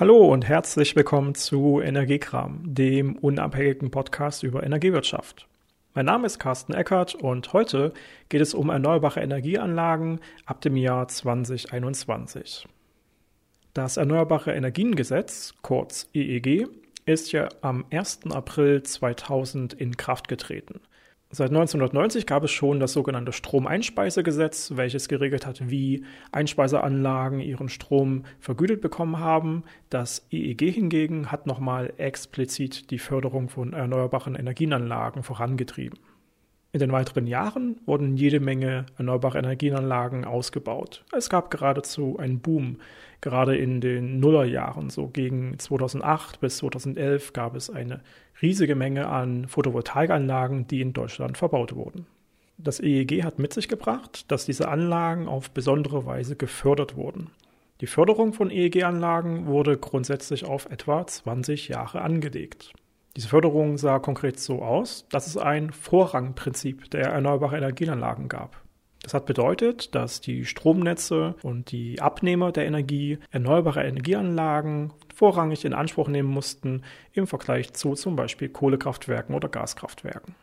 Hallo und herzlich willkommen zu Energiekram, dem unabhängigen Podcast über Energiewirtschaft. Mein Name ist Carsten Eckert und heute geht es um erneuerbare Energieanlagen ab dem Jahr 2021. Das Erneuerbare Energiengesetz, kurz EEG, ist ja am 1. April 2000 in Kraft getreten. Seit 1990 gab es schon das sogenannte Stromeinspeisegesetz, welches geregelt hat, wie Einspeiseanlagen ihren Strom vergütet bekommen haben. Das EEG hingegen hat nochmal explizit die Förderung von erneuerbaren Energienanlagen vorangetrieben. In den weiteren Jahren wurden jede Menge erneuerbare Energienanlagen ausgebaut. Es gab geradezu einen Boom. Gerade in den Nullerjahren, so gegen 2008 bis 2011, gab es eine riesige Menge an Photovoltaikanlagen, die in Deutschland verbaut wurden. Das EEG hat mit sich gebracht, dass diese Anlagen auf besondere Weise gefördert wurden. Die Förderung von EEG-Anlagen wurde grundsätzlich auf etwa 20 Jahre angelegt. Diese Förderung sah konkret so aus, dass es ein Vorrangprinzip der erneuerbaren Energienanlagen gab. Das hat bedeutet, dass die Stromnetze und die Abnehmer der Energie erneuerbare Energieanlagen vorrangig in Anspruch nehmen mussten im Vergleich zu zum Beispiel Kohlekraftwerken oder Gaskraftwerken.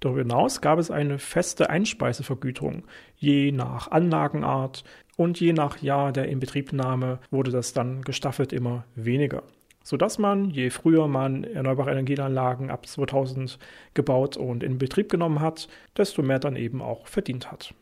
Darüber hinaus gab es eine feste Einspeisevergütung, je nach Anlagenart und je nach Jahr der Inbetriebnahme wurde das dann gestaffelt immer weniger sodass man, je früher man erneuerbare Energieanlagen ab 2000 gebaut und in Betrieb genommen hat, desto mehr dann eben auch verdient hat.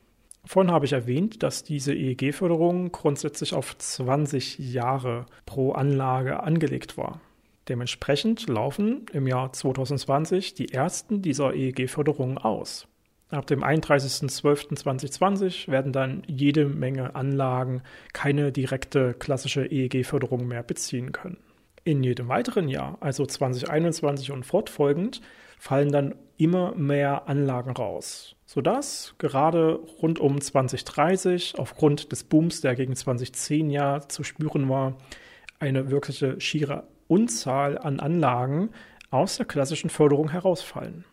Vorhin habe ich erwähnt, dass diese EEG-Förderung grundsätzlich auf 20 Jahre pro Anlage angelegt war. Dementsprechend laufen im Jahr 2020 die ersten dieser EEG-Förderungen aus. Ab dem 31.12.2020 werden dann jede Menge Anlagen keine direkte klassische EEG-Förderung mehr beziehen können. In jedem weiteren Jahr, also 2021 und fortfolgend, fallen dann immer mehr Anlagen raus, sodass gerade rund um 2030 aufgrund des Booms, der gegen 2010 ja zu spüren war, eine wirkliche schiere Unzahl an Anlagen aus der klassischen Förderung herausfallen.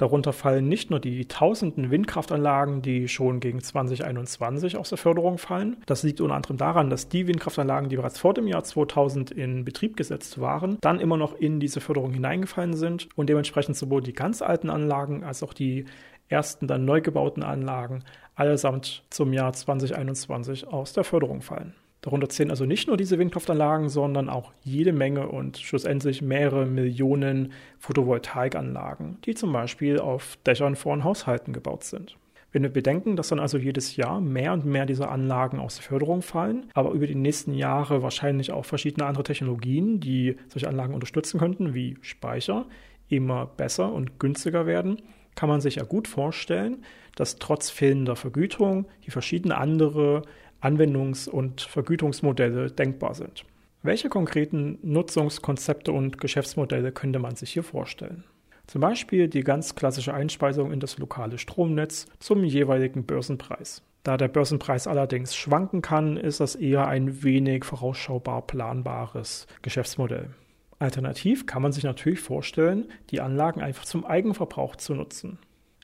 Darunter fallen nicht nur die tausenden Windkraftanlagen, die schon gegen 2021 aus der Förderung fallen. Das liegt unter anderem daran, dass die Windkraftanlagen, die bereits vor dem Jahr 2000 in Betrieb gesetzt waren, dann immer noch in diese Förderung hineingefallen sind und dementsprechend sowohl die ganz alten Anlagen als auch die ersten dann neu gebauten Anlagen allesamt zum Jahr 2021 aus der Förderung fallen. Darunter zählen also nicht nur diese Windkraftanlagen, sondern auch jede Menge und schlussendlich mehrere Millionen Photovoltaikanlagen, die zum Beispiel auf Dächern von Haushalten gebaut sind. Wenn wir bedenken, dass dann also jedes Jahr mehr und mehr dieser Anlagen aus der Förderung fallen, aber über die nächsten Jahre wahrscheinlich auch verschiedene andere Technologien, die solche Anlagen unterstützen könnten, wie Speicher, immer besser und günstiger werden, kann man sich ja gut vorstellen, dass trotz fehlender Vergütung hier verschiedene andere Anwendungs- und Vergütungsmodelle denkbar sind. Welche konkreten Nutzungskonzepte und Geschäftsmodelle könnte man sich hier vorstellen? Zum Beispiel die ganz klassische Einspeisung in das lokale Stromnetz zum jeweiligen Börsenpreis. Da der Börsenpreis allerdings schwanken kann, ist das eher ein wenig vorausschaubar planbares Geschäftsmodell. Alternativ kann man sich natürlich vorstellen, die Anlagen einfach zum Eigenverbrauch zu nutzen.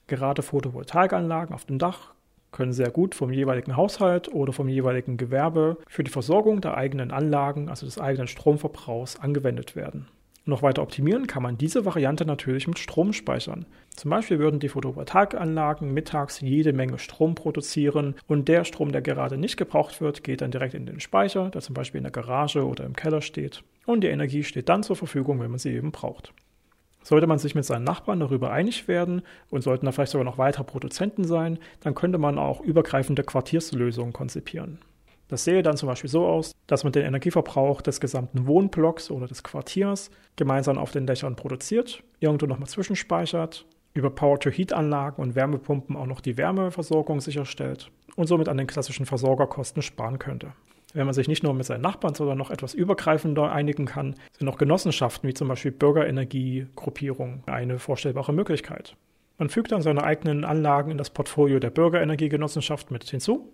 Gerade Photovoltaikanlagen auf dem Dach können sehr gut vom jeweiligen Haushalt oder vom jeweiligen Gewerbe für die Versorgung der eigenen Anlagen, also des eigenen Stromverbrauchs, angewendet werden. Noch weiter optimieren kann man diese Variante natürlich mit Strom speichern. Zum Beispiel würden die Photovoltaikanlagen mittags jede Menge Strom produzieren und der Strom, der gerade nicht gebraucht wird, geht dann direkt in den Speicher, der zum Beispiel in der Garage oder im Keller steht. Und die Energie steht dann zur Verfügung, wenn man sie eben braucht. Sollte man sich mit seinen Nachbarn darüber einig werden und sollten da vielleicht sogar noch weitere Produzenten sein, dann könnte man auch übergreifende Quartierslösungen konzipieren. Das sähe dann zum Beispiel so aus, dass man den Energieverbrauch des gesamten Wohnblocks oder des Quartiers gemeinsam auf den Dächern produziert, irgendwo nochmal zwischenspeichert, über Power-to-Heat-Anlagen und Wärmepumpen auch noch die Wärmeversorgung sicherstellt und somit an den klassischen Versorgerkosten sparen könnte. Wenn man sich nicht nur mit seinen Nachbarn, sondern noch etwas übergreifender einigen kann, sind auch Genossenschaften wie zum Beispiel Bürgerenergiegruppierungen eine vorstellbare Möglichkeit. Man fügt dann seine eigenen Anlagen in das Portfolio der Bürgerenergiegenossenschaft mit hinzu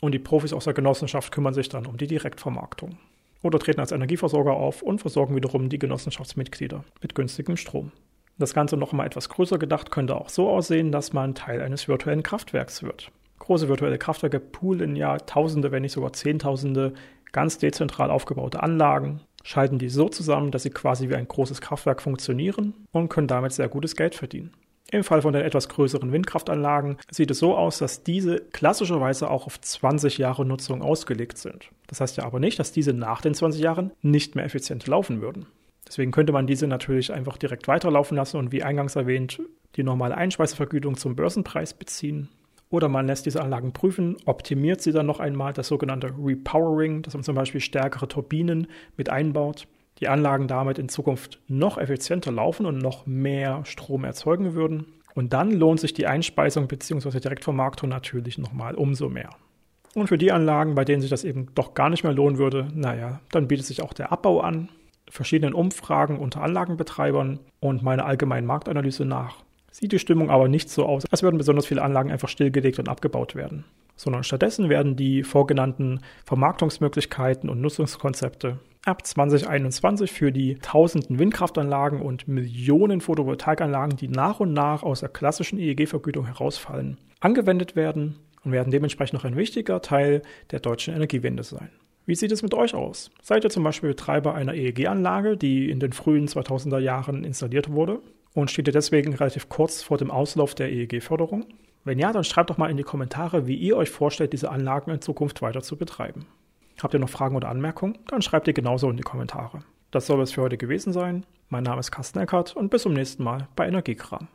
und die Profis aus der Genossenschaft kümmern sich dann um die Direktvermarktung. Oder treten als Energieversorger auf und versorgen wiederum die Genossenschaftsmitglieder mit günstigem Strom. Das Ganze noch einmal etwas größer gedacht könnte auch so aussehen, dass man Teil eines virtuellen Kraftwerks wird große virtuelle Kraftwerke poolen ja Tausende, wenn nicht sogar Zehntausende ganz dezentral aufgebaute Anlagen. schalten die so zusammen, dass sie quasi wie ein großes Kraftwerk funktionieren und können damit sehr gutes Geld verdienen. Im Fall von den etwas größeren Windkraftanlagen sieht es so aus, dass diese klassischerweise auch auf 20 Jahre Nutzung ausgelegt sind. Das heißt ja aber nicht, dass diese nach den 20 Jahren nicht mehr effizient laufen würden. Deswegen könnte man diese natürlich einfach direkt weiterlaufen lassen und wie eingangs erwähnt, die normale Einspeisevergütung zum Börsenpreis beziehen. Oder man lässt diese Anlagen prüfen, optimiert sie dann noch einmal, das sogenannte Repowering, dass man zum Beispiel stärkere Turbinen mit einbaut die Anlagen damit in Zukunft noch effizienter laufen und noch mehr Strom erzeugen würden. Und dann lohnt sich die Einspeisung bzw. Direktvermarktung natürlich nochmal umso mehr. Und für die Anlagen, bei denen sich das eben doch gar nicht mehr lohnen würde, naja, dann bietet sich auch der Abbau an. Verschiedenen Umfragen unter Anlagenbetreibern und meiner allgemeinen Marktanalyse nach sieht die Stimmung aber nicht so aus, als würden besonders viele Anlagen einfach stillgelegt und abgebaut werden, sondern stattdessen werden die vorgenannten Vermarktungsmöglichkeiten und Nutzungskonzepte ab 2021 für die tausenden Windkraftanlagen und Millionen Photovoltaikanlagen, die nach und nach aus der klassischen EEG-Vergütung herausfallen, angewendet werden und werden dementsprechend noch ein wichtiger Teil der deutschen Energiewende sein. Wie sieht es mit euch aus? Seid ihr zum Beispiel Betreiber einer EEG-Anlage, die in den frühen 2000er Jahren installiert wurde? Und steht ihr deswegen relativ kurz vor dem Auslauf der EEG-Förderung? Wenn ja, dann schreibt doch mal in die Kommentare, wie ihr euch vorstellt, diese Anlagen in Zukunft weiter zu betreiben. Habt ihr noch Fragen oder Anmerkungen? Dann schreibt ihr genauso in die Kommentare. Das soll es für heute gewesen sein. Mein Name ist Carsten Eckert und bis zum nächsten Mal bei Energiekram.